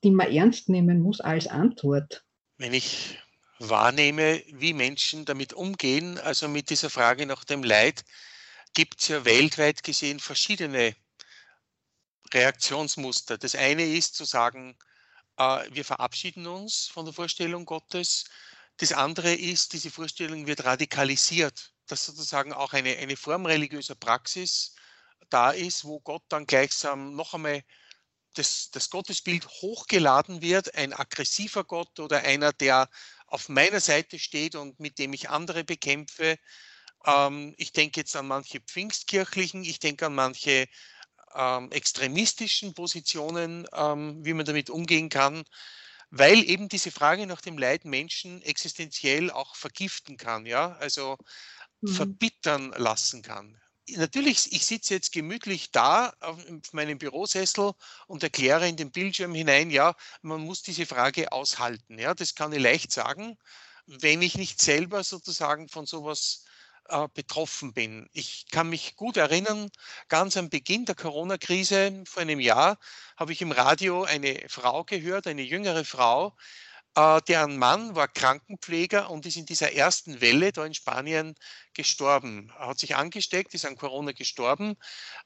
die man ernst nehmen muss als Antwort. Wenn ich wahrnehme, wie Menschen damit umgehen, also mit dieser Frage nach dem Leid, gibt es ja weltweit gesehen verschiedene Reaktionsmuster. Das eine ist zu sagen, äh, wir verabschieden uns von der Vorstellung Gottes. Das andere ist, diese Vorstellung wird radikalisiert, dass sozusagen auch eine, eine Form religiöser Praxis da ist, wo Gott dann gleichsam noch einmal das, das Gottesbild hochgeladen wird, ein aggressiver Gott oder einer, der auf meiner Seite steht und mit dem ich andere bekämpfe. Ähm, ich denke jetzt an manche Pfingstkirchlichen, ich denke an manche ähm, extremistischen Positionen, ähm, wie man damit umgehen kann, weil eben diese Frage nach dem Leid Menschen existenziell auch vergiften kann, ja, also mhm. verbittern lassen kann. Natürlich, ich sitze jetzt gemütlich da auf meinem Bürosessel und erkläre in den Bildschirm hinein, ja, man muss diese Frage aushalten. Ja, das kann ich leicht sagen, wenn ich nicht selber sozusagen von sowas äh, betroffen bin. Ich kann mich gut erinnern, ganz am Beginn der Corona-Krise vor einem Jahr habe ich im Radio eine Frau gehört, eine jüngere Frau, äh, deren Mann war Krankenpfleger und ist in dieser ersten Welle da in Spanien gestorben. Er hat sich angesteckt, ist an Corona gestorben.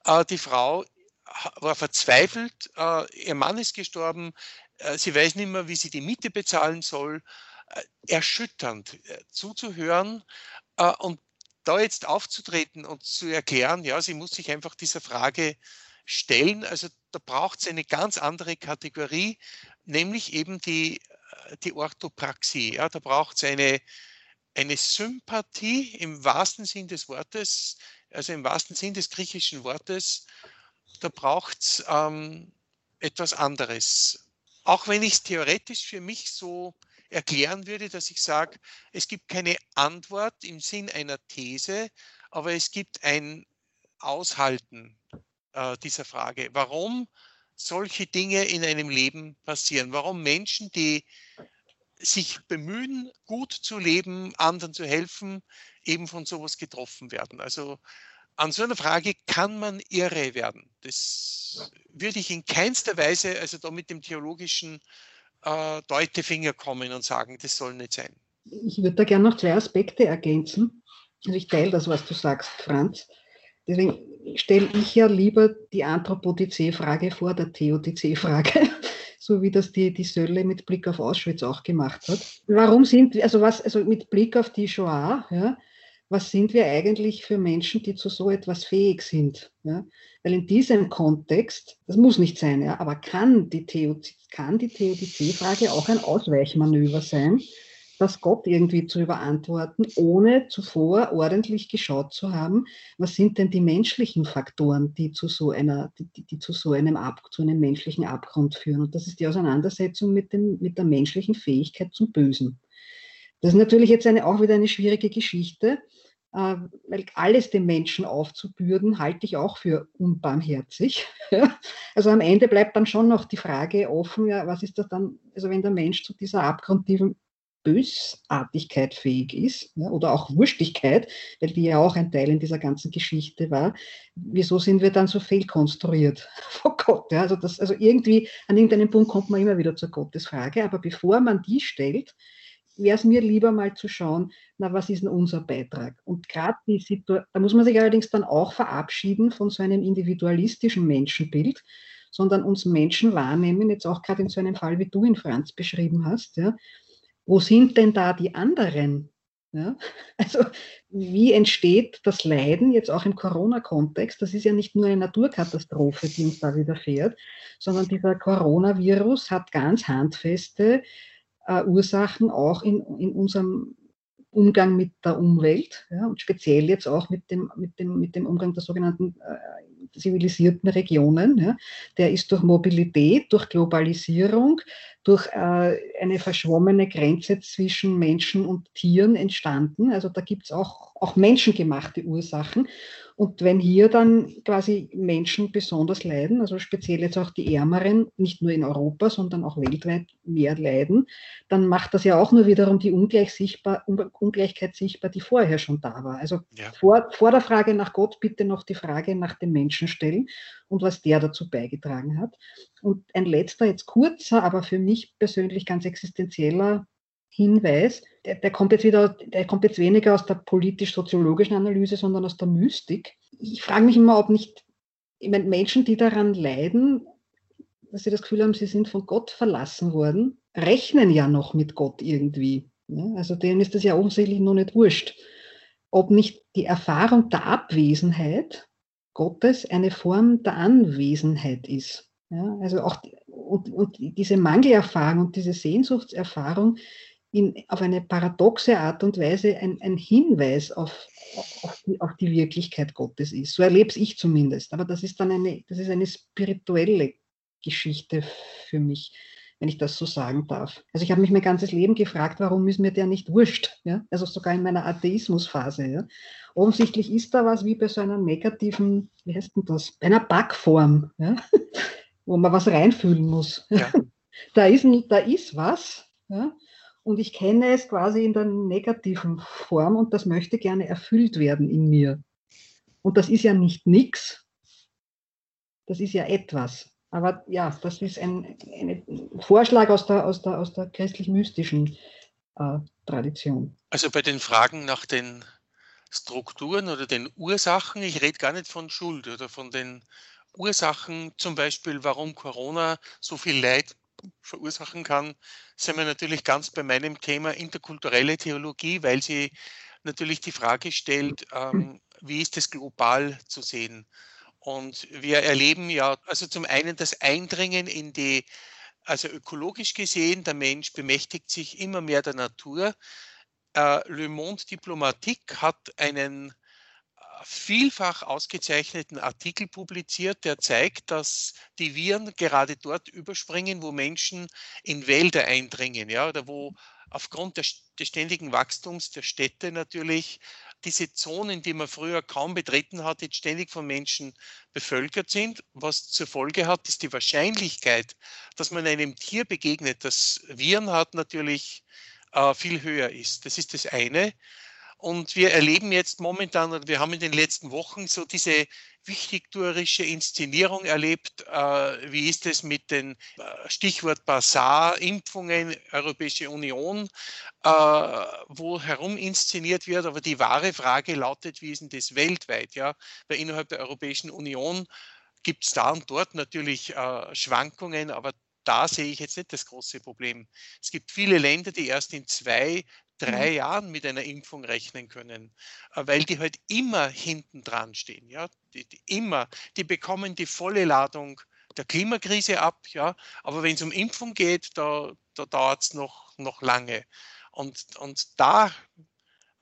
Äh, die Frau war verzweifelt, äh, ihr Mann ist gestorben, äh, sie weiß nicht mehr, wie sie die Miete bezahlen soll. Erschütternd zuzuhören und da jetzt aufzutreten und zu erklären, ja, sie muss sich einfach dieser Frage stellen. Also da braucht es eine ganz andere Kategorie, nämlich eben die, die Orthopraxie. Ja, da braucht es eine, eine Sympathie im wahrsten Sinn des Wortes, also im wahrsten Sinn des griechischen Wortes. Da braucht es ähm, etwas anderes. Auch wenn ich es theoretisch für mich so erklären würde, dass ich sage, es gibt keine Antwort im Sinn einer These, aber es gibt ein Aushalten äh, dieser Frage. Warum solche Dinge in einem Leben passieren? Warum Menschen, die sich bemühen, gut zu leben, anderen zu helfen, eben von sowas getroffen werden. Also an so einer Frage kann man irre werden. Das würde ich in keinster Weise, also da mit dem theologischen äh, Deutefinger kommen und sagen, das soll nicht sein. Ich würde da gerne noch zwei Aspekte ergänzen. Also ich teile das, was du sagst, Franz. Deswegen stelle ich ja lieber die Anthropodizee-Frage vor der Theodizee-Frage, <laughs> so wie das die, die Sölle mit Blick auf Auschwitz auch gemacht hat. Warum sind wir, also was, also mit Blick auf die Shoah, ja, was sind wir eigentlich für Menschen, die zu so etwas fähig sind? Ja? Weil in diesem Kontext, das muss nicht sein, ja, aber kann die, Theodizee-Frage auch ein Ausweichmanöver sein, das Gott irgendwie zu überantworten, ohne zuvor ordentlich geschaut zu haben, was sind denn die menschlichen Faktoren, die zu so einer, die, die zu so einem Ab, zu einem menschlichen Abgrund führen. Und das ist die Auseinandersetzung mit, dem, mit der menschlichen Fähigkeit zum Bösen. Das ist natürlich jetzt eine, auch wieder eine schwierige Geschichte, äh, weil alles dem Menschen aufzubürden, halte ich auch für unbarmherzig. <laughs> Also am Ende bleibt dann schon noch die Frage offen, ja, was ist das dann, also wenn der Mensch zu dieser abgrundtiefen Bösartigkeit fähig ist ja, oder auch Wurstigkeit, weil die ja auch ein Teil in dieser ganzen Geschichte war, wieso sind wir dann so fehlkonstruiert <laughs> vor Gott? Ja? Also, das, also irgendwie an irgendeinem Punkt kommt man immer wieder zur Gottesfrage, aber bevor man die stellt, wäre es mir lieber mal zu schauen, na, was ist denn unser Beitrag? Und gerade die Situation, da muss man sich allerdings dann auch verabschieden von so einem individualistischen Menschenbild, sondern uns Menschen wahrnehmen, jetzt auch gerade in so einem Fall, wie du ihn, Franz, beschrieben hast, ja, wo sind denn da die anderen? Ja? <laughs> Also wie entsteht das Leiden jetzt auch im Corona-Kontext? Das ist ja nicht nur eine Naturkatastrophe, die uns da widerfährt, sondern dieser Coronavirus hat ganz handfeste äh, Ursachen auch in, in unserem Umgang mit der Umwelt ja, und speziell jetzt auch mit dem, mit dem, mit dem Umgang der sogenannten äh, zivilisierten Regionen. Ja. Der ist durch Mobilität, durch Globalisierung, durch äh, eine verschwommene Grenze zwischen Menschen und Tieren entstanden. Also da gibt es auch, auch menschengemachte Ursachen. Und wenn hier dann quasi Menschen besonders leiden, also speziell jetzt auch die Ärmeren, nicht nur in Europa, sondern auch weltweit mehr leiden, dann macht das ja auch nur wiederum die Ungleich sichtbar, Ungleichheit sichtbar, die vorher schon da war. Also ja. vor, vor der Frage nach Gott bitte noch die Frage nach dem Menschen stellen und was der dazu beigetragen hat. Und ein letzter, jetzt kurzer, aber für mich persönlich ganz existenzieller Hinweis, der, der, kommt jetzt wieder, der kommt jetzt weniger aus der politisch-soziologischen Analyse, sondern aus der Mystik. Ich frage mich immer, ob nicht ich meine, Menschen, die daran leiden, dass sie das Gefühl haben, sie sind von Gott verlassen worden, rechnen ja noch mit Gott irgendwie. Ja, also denen ist das ja offensichtlich noch nicht wurscht. Ob nicht die Erfahrung der Abwesenheit Gottes eine Form der Anwesenheit ist. Ja, also auch und, und diese Mangelerfahrung und diese Sehnsuchtserfahrung in, auf eine paradoxe Art und Weise ein, ein Hinweis auf, auf, die, auf die Wirklichkeit Gottes ist. So erlebe ich zumindest. Aber das ist dann eine, das ist eine spirituelle Geschichte für mich, wenn ich das so sagen darf. Also ich habe mich mein ganzes Leben gefragt, warum ist mir der nicht wurscht? Ja? Also sogar in meiner Atheismusphase. Ja? Offensichtlich ist da was wie bei so einer negativen, wie heißt denn das, bei einer Backform, ja? <laughs> wo man was reinfühlen muss. Ja. <laughs> Da, ist, da ist was. Ja? Und ich kenne es quasi in der negativen Form und das möchte gerne erfüllt werden in mir. Und das ist ja nicht nichts, das ist ja etwas. Aber ja, das ist ein, ein Vorschlag aus der, aus der, aus der christlich-mystischen äh, Tradition. Also bei den Fragen nach den Strukturen oder den Ursachen, ich rede gar nicht von Schuld oder von den Ursachen, zum Beispiel, warum Corona so viel Leid verursachen kann, sind wir natürlich ganz bei meinem Thema interkulturelle Theologie, weil sie natürlich die Frage stellt, ähm, wie ist es global zu sehen? Und wir erleben ja also zum einen das Eindringen in die, also ökologisch gesehen, der Mensch bemächtigt sich immer mehr der Natur. Äh, Le Monde Diplomatique hat einen äh, vielfach ausgezeichneten Artikel publiziert, der zeigt, dass die Viren gerade dort überspringen, wo Menschen in Wälder eindringen, ja, oder wo aufgrund des, des ständigen Wachstums der Städte natürlich diese Zonen, die man früher kaum betreten hat, jetzt ständig von Menschen bevölkert sind. Was zur Folge hat, ist die Wahrscheinlichkeit, dass man einem Tier begegnet, das Viren hat, natürlich äh, viel höher ist. Das ist das eine. Und wir erleben jetzt momentan, wir haben in den letzten Wochen so diese wichtigtuerische Inszenierung erlebt. Äh, wie ist es mit den äh, Stichwort Basar, Impfungen, Europäische Union, äh, wo herum inszeniert wird. Aber die wahre Frage lautet, wie ist denn das weltweit? Ja? Weil innerhalb der Europäischen Union gibt es da und dort natürlich äh, Schwankungen, aber da sehe ich jetzt nicht das große Problem. Es gibt viele Länder, die erst in zwei, drei mhm. Jahren mit einer Impfung rechnen können, äh, weil die halt immer hinten dran stehen. Ja? Die, die immer, die bekommen die volle Ladung der Klimakrise ab, ja, aber wenn es um Impfung geht, da, da dauert es noch, noch lange. Und, und da,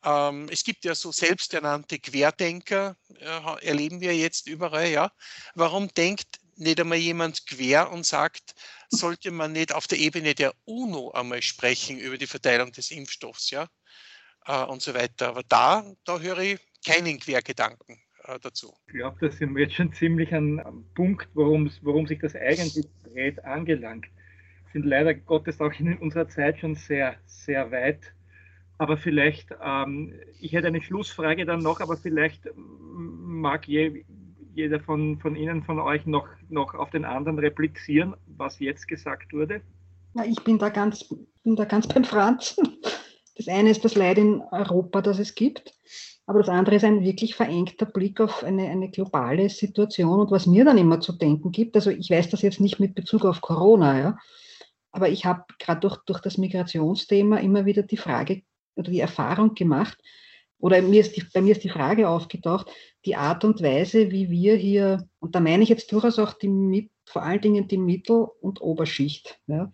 ähm, es gibt ja so selbsternannte Querdenker, äh, erleben wir jetzt überall, ja. Warum denkt nicht einmal jemand quer und sagt, sollte man nicht auf der Ebene der UNO einmal sprechen über die Verteilung des Impfstoffs, ja, äh, und so weiter. Aber da, da höre ich keinen Quergedanken äh, dazu. Ich glaube, da sind wir jetzt schon ziemlich an Punkt, worum, worum sich das eigentlich dreht, angelangt. Sind leider Gottes auch in unserer Zeit schon sehr, sehr weit. Aber vielleicht, ähm, ich hätte eine Schlussfrage dann noch, aber vielleicht mag je, jeder von, von Ihnen, von euch noch, noch auf den anderen replizieren, was jetzt gesagt wurde? Ja, ich bin da, ganz, bin da ganz beim Franz. Das eine ist das Leid in Europa, das es gibt, aber das andere ist ein wirklich verengter Blick auf eine, eine globale Situation und was mir dann immer zu denken gibt, also ich weiß das jetzt nicht mit Bezug auf Corona, ja, aber ich habe gerade durch, durch das Migrationsthema immer wieder die Frage oder die Erfahrung gemacht, oder mir ist die, bei mir ist die Frage aufgetaucht, die Art und Weise, wie wir hier, und da meine ich jetzt durchaus auch die, vor allen Dingen die Mittel- und Oberschicht, ja,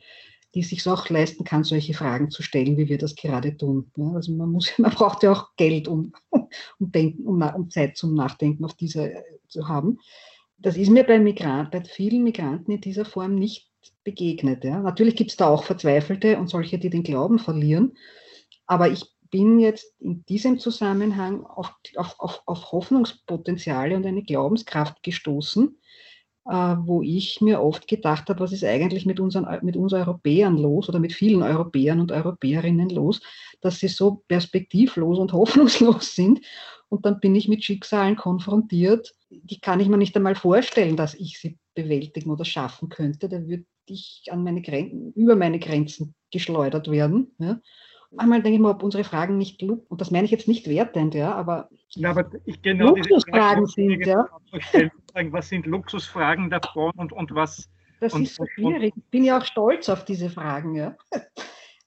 die sich auch leisten kann, solche Fragen zu stellen, wie wir das gerade tun. Ja, also man, muss, <laughs> man braucht ja auch Geld, um, um, denken, um, um Zeit zum Nachdenken auf diese äh, zu haben. Das ist mir bei, Migrant, bei vielen Migranten in dieser Form nicht begegnet. Ja. Natürlich gibt es da auch Verzweifelte und solche, die den Glauben verlieren. Aber ich bin jetzt in diesem Zusammenhang auf, auf, auf, auf Hoffnungspotenziale und eine Glaubenskraft gestoßen, äh, wo ich mir oft gedacht habe, was ist eigentlich mit, unseren, mit uns Europäern los oder mit vielen Europäern und Europäerinnen los, dass sie so perspektivlos und <laughs> hoffnungslos sind. Und dann bin ich mit Schicksalen konfrontiert, die kann ich mir nicht einmal vorstellen, dass ich sie bewältigen oder schaffen könnte. Da würde ich an meine Grenzen, über meine Grenzen geschleudert werden. Ja manchmal denke ich mal, ob unsere Fragen nicht, und das meine ich jetzt nicht wertend, ja, aber, ja, aber ich genau Luxusfragen sind, ja. Was sind Luxusfragen davon und, und was? Das und, ist so schwierig. Ich bin ja auch stolz auf diese Fragen, ja. <laughs>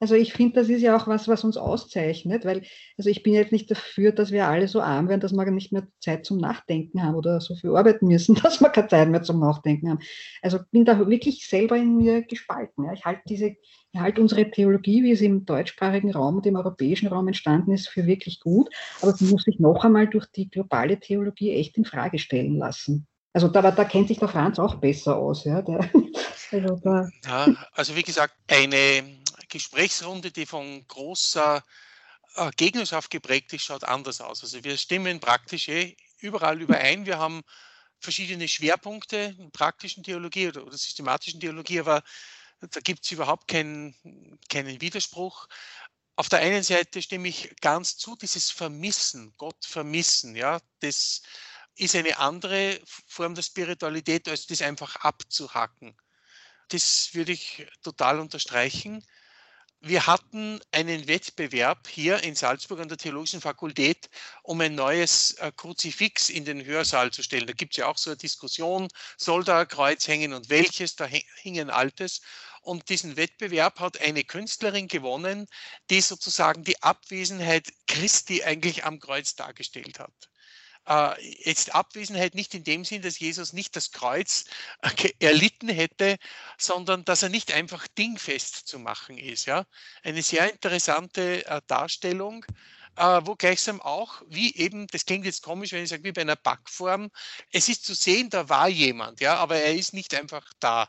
Also ich finde, das ist ja auch was, was uns auszeichnet, weil, also ich bin jetzt nicht dafür, dass wir alle so arm werden, dass wir nicht mehr Zeit zum Nachdenken haben oder so viel arbeiten müssen, <laughs> dass wir keine Zeit mehr zum Nachdenken haben. Also bin da wirklich selber in mir gespalten. Ja. Ich halte diese, ich halte unsere Theologie, wie sie im deutschsprachigen Raum und im europäischen Raum entstanden ist, für wirklich gut, aber sie muss sich noch einmal durch die globale Theologie echt in Frage stellen lassen. Also da, da kennt sich der Franz auch besser aus. Ja, der, <laughs> also, da. ja, also wie gesagt, eine Gesprächsrunde, die von großer äh, Gegnerschaft geprägt ist, schaut anders aus. Also wir stimmen praktisch eh überall überein. Wir haben verschiedene Schwerpunkte in praktischen Theologie oder, oder systematischen Theologie, aber da gibt es überhaupt keinen, keinen Widerspruch. Auf der einen Seite stimme ich ganz zu, dieses Vermissen, Gott vermissen, ja, das ist eine andere Form der Spiritualität, als das einfach abzuhacken. Das würde ich total unterstreichen. Wir hatten einen Wettbewerb hier in Salzburg an der Theologischen Fakultät, um ein neues äh, Kruzifix in den Hörsaal zu stellen. Da gibt es ja auch so eine Diskussion, soll da ein Kreuz hängen und welches, da hing ein altes. Und diesen Wettbewerb hat eine Künstlerin gewonnen, die sozusagen die Abwesenheit Christi eigentlich am Kreuz dargestellt hat äh, jetzt Abwesenheit nicht in dem Sinn, dass Jesus nicht das Kreuz äh, erlitten hätte, sondern dass er nicht einfach dingfest zu machen ist. Ja? Eine sehr interessante äh, Darstellung. Uh, wo gleichsam auch, wie eben, das klingt jetzt komisch, wenn ich sage, wie bei einer Backform, es ist zu sehen, da war jemand, ja, aber er ist nicht einfach da.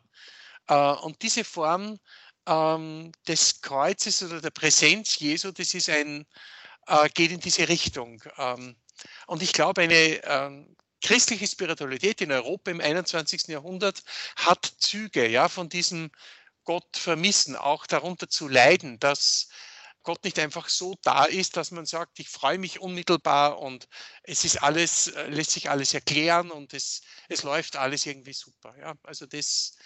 Uh, und diese Form ähm, des Kreuzes oder der Präsenz Jesu, das ist ein, äh, geht in diese Richtung. Ähm, und ich glaube, eine ähm, christliche Spiritualität in Europa im 21. Jahrhundert hat Züge ja, von diesem Gott vermissen, auch darunter zu leiden, dass Gott nicht einfach so da ist, dass man sagt, ich freue mich unmittelbar und es ist alles, äh, lässt sich alles erklären und es, es läuft alles irgendwie super. Ja, also das,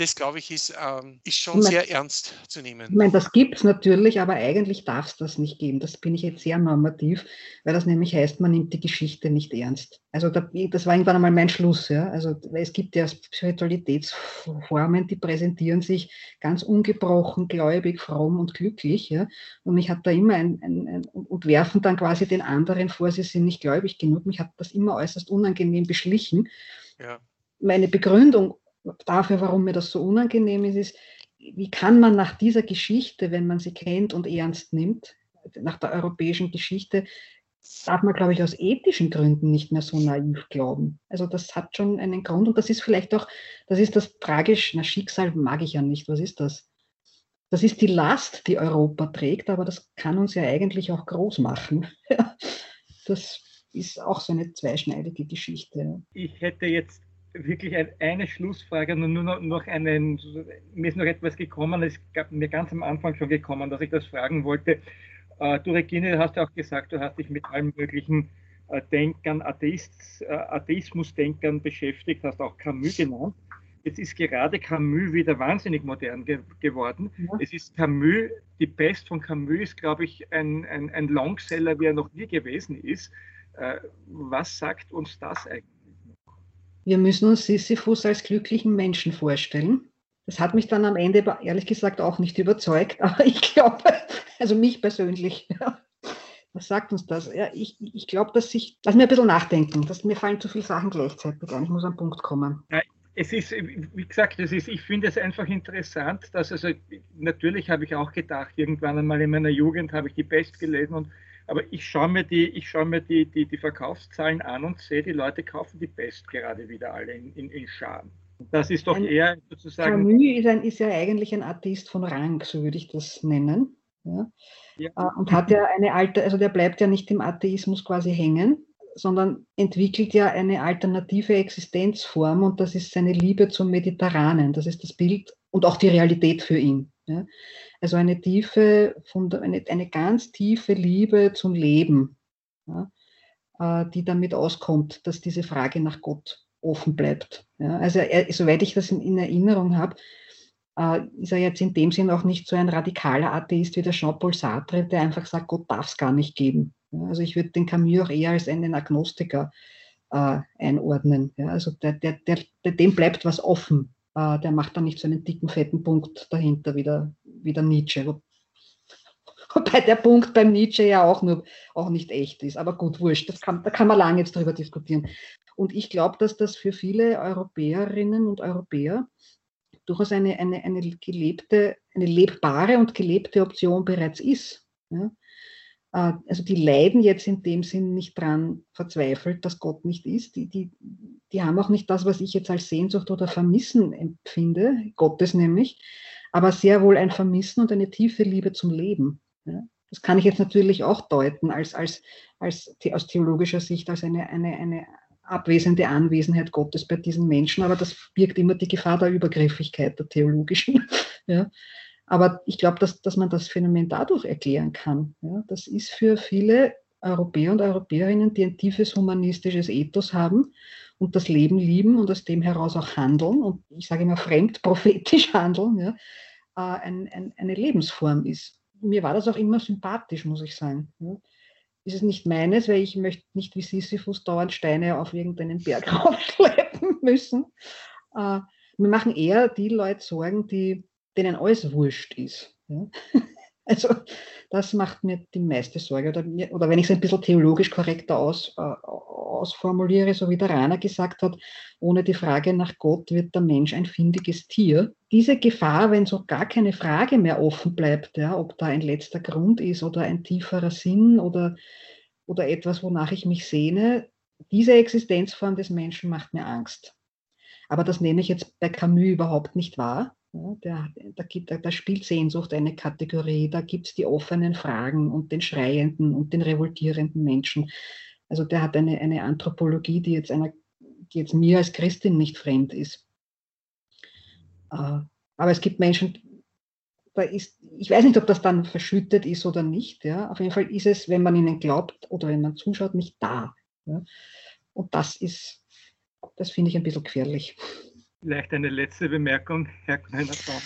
das glaube ich, ist, ähm, ist schon meine, sehr ernst zu nehmen. Ich meine, das gibt es natürlich, aber eigentlich darf es das nicht geben. Das bin ich jetzt sehr normativ, weil das nämlich heißt, man nimmt die Geschichte nicht ernst. Also da, das war irgendwann einmal mein Schluss. Ja? Also es gibt ja Spiritualitätsformen, die präsentieren sich ganz ungebrochen, gläubig, fromm und glücklich. Ja? Und mich hat da immer ein, ein, ein, und werfen dann quasi den anderen vor, sie sind nicht gläubig genug. Mich hat das immer äußerst unangenehm beschlichen. Ja. Meine Begründung dafür, warum mir das so unangenehm ist, ist, wie kann man nach dieser Geschichte, wenn man sie kennt und ernst nimmt, nach der europäischen Geschichte, darf man, glaube ich, aus ethischen Gründen nicht mehr so naiv glauben. Also das hat schon einen Grund und das ist vielleicht auch, das ist das tragisch, na Schicksal mag ich ja nicht, was ist das? Das ist die Last, die Europa trägt, aber das kann uns ja eigentlich auch groß machen. <laughs> das ist auch so eine zweischneidige Geschichte. Ich hätte jetzt wirklich eine Schlussfrage nur noch, noch einen, mir ist noch etwas gekommen, es gab mir ganz am Anfang schon gekommen, dass ich das fragen wollte. Äh, du Regine, hast ja auch gesagt, du hast dich mit allen möglichen äh, Denkern, Atheist, äh, Atheismusdenkern beschäftigt, hast auch Camus genannt. Jetzt ist gerade Camus wieder wahnsinnig modern ge geworden. Ja. Es ist Camus, die Pest von Camus ist, glaube ich, ein, ein, ein Longseller, wie er noch nie gewesen ist. Was sagt uns das eigentlich? Wir müssen uns Sisyphus als glücklichen Menschen vorstellen. Das hat mich dann am Ende ehrlich gesagt auch nicht überzeugt, <laughs> aber ich glaube, also mich persönlich. Was sagt uns das? Ja, ich ich glaube, dass ich, lass mir ein bisschen nachdenken, dass mir fallen zu viele Sachen gleichzeitig ein. Ich muss an den Punkt kommen. Es ist, wie gesagt, es ist, ich finde es einfach interessant, dass also, natürlich habe ich auch gedacht, irgendwann einmal in meiner Jugend habe ich die Best gelesen und aber ich schaue mir, die, ich schaue mir die, die, die Verkaufszahlen an und sehe, die Leute kaufen die Best gerade wieder alle in, in, in Scharen. Das ist doch ein, eher sozusagen. Camus ist, ein, ist ja eigentlich ein Atheist von Rang, so würde ich das nennen. Ja. ja. Äh, und hat ja eine alte, also der bleibt ja nicht im Atheismus quasi hängen, sondern entwickelt ja eine alternative Existenzform und das ist seine Liebe zum Mediterranen. Das ist das Bild und auch die Realität für ihn. Ja. Also eine tiefe, eine, ganz tiefe Liebe zum Leben, ja, äh, die damit auskommt, dass diese Frage nach Gott offen bleibt. Ja. Also er, soweit ich das in, in Erinnerung habe, äh, ist er jetzt in dem Sinn auch nicht so ein radikaler Atheist wie der Jean-Paul Sartre, der einfach sagt, Gott darf es gar nicht geben. Ja. Also ich würde den Camus auch eher als einen Agnostiker äh, einordnen. Ja. Also der, der, der, dem bleibt was offen. Äh, der macht dann nicht so einen dicken, fetten Punkt dahinter wie der, wie der Nietzsche. <laughs> Wobei der Punkt beim Nietzsche ja auch nur auch nicht echt ist. Aber gut, wurscht, kann, da kann man lange jetzt drüber diskutieren. Und ich glaube, dass das für viele Europäerinnen und Europäer durchaus eine, eine, eine gelebte, eine lebbare und gelebte Option bereits ist. Ja? Äh, also die leiden jetzt in dem Sinn nicht dran verzweifelt, dass Gott nicht ist. Die, die, die haben auch nicht das, was ich jetzt als Sehnsucht oder Vermissen empfinde, Gottes nämlich, aber sehr wohl ein Vermissen und eine tiefe Liebe zum Leben. Ja? Das kann ich jetzt natürlich auch deuten als, als, als aus theologischer Sicht als eine, eine, eine abwesende Anwesenheit Gottes bei diesen Menschen, aber das birgt immer die Gefahr der Übergriffigkeit der theologischen. <laughs> ja. Aber ich glaube, dass, dass man das Phänomen dadurch erklären kann. Ja. Das ist für viele Europäer und Europäerinnen, die ein tiefes humanistisches Ethos haben und das Leben lieben und aus dem heraus auch handeln und ich sage immer fremdprophetisch <laughs> handeln, ja, äh, ein, ein, eine Lebensform ist. Mir war das auch immer sympathisch, muss ich sagen. Ja ist es nicht meines, weil ich möchte nicht wie Sisyphus dauernd Steine auf irgendeinen Berg <laughs> raufschleppen müssen. Äh, wir machen eher die Leute Sorgen, die, denen alles wurscht ist. Ja? Also das macht mir die meiste Sorge. Oder, oder wenn ich es ein bisschen theologisch korrekter aus, äh, ausformuliere, so wie der Rainer gesagt hat, ohne die Frage nach Gott wird der Mensch ein findiges Tier. Diese Gefahr, wenn so gar keine Frage mehr offen bleibt, ja, ob da ein letzter Grund ist oder ein tieferer Sinn oder, oder etwas, wonach ich mich sehne, diese Existenzform des Menschen macht mir Angst. Aber das nehme ich jetzt bei Camus überhaupt nicht wahr. Ja, der, da, gibt, da, da spielt Sehnsucht eine Kategorie, da gibt es die offenen Fragen und den schreienden und den revoltierenden Menschen. Also der hat eine, eine Anthropologie, die jetzt, einer, die jetzt mir als Christin nicht fremd ist. Äh, aber es gibt Menschen, da ist, ich weiß nicht, ob das dann verschüttet ist oder nicht. Ja. Auf jeden Fall ist es, wenn man ihnen glaubt oder wenn man zuschaut, nicht da. Ja. Und das ist, das finde ich ein bisschen gefährlich. Vielleicht eine letzte Bemerkung, Herr Kneinerson.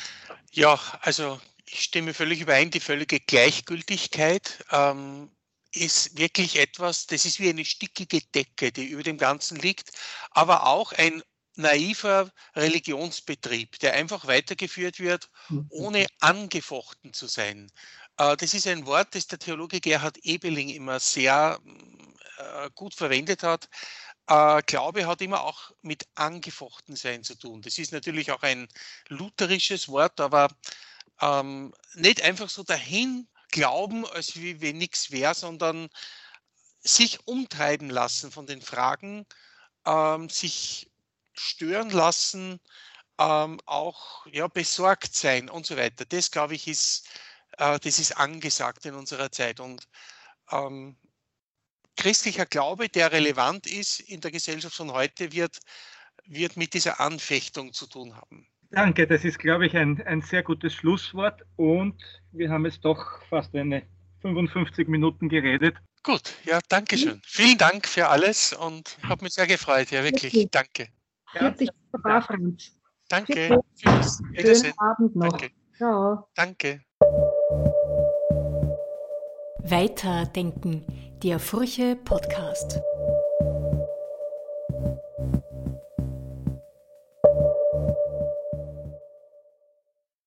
Ja, also ich stimme völlig überein, die völlige Gleichgültigkeit ähm, ist wirklich etwas, das ist wie eine stickige Decke, die über dem Ganzen liegt, aber auch ein naiver Religionsbetrieb, der einfach weitergeführt wird, mhm. ohne angefochten zu sein. Äh, das ist ein Wort, das der Theologe Gerhard Ebeling immer sehr äh, gut verwendet hat. Äh, Glaube hat immer auch mit Angefochtensein zu tun. Das ist natürlich auch ein lutherisches Wort, aber ähm, nicht einfach so dahin glauben, als wie wenn nichts wäre, sondern sich umtreiben lassen von den Fragen, ähm, sich stören lassen, ähm, auch ja, besorgt sein und so weiter. Das, glaube ich, ist, äh, das ist angesagt in unserer Zeit. Und ähm, christlicher Glaube, der relevant ist in der Gesellschaft von heute, wird, wird mit dieser Anfechtung zu tun haben. Danke, das ist, glaube ich, ein, ein sehr gutes Schlusswort und wir haben jetzt doch fast eine 55 Minuten geredet. Gut, ja, danke schön. Vielen Dank für alles und habe mich sehr gefreut. Ja, wirklich, danke. Herzlich ja. Danke. Tschüss. Schönen Abend noch. Danke. Ciao. Danke. Weiterdenken der Furche Podcast.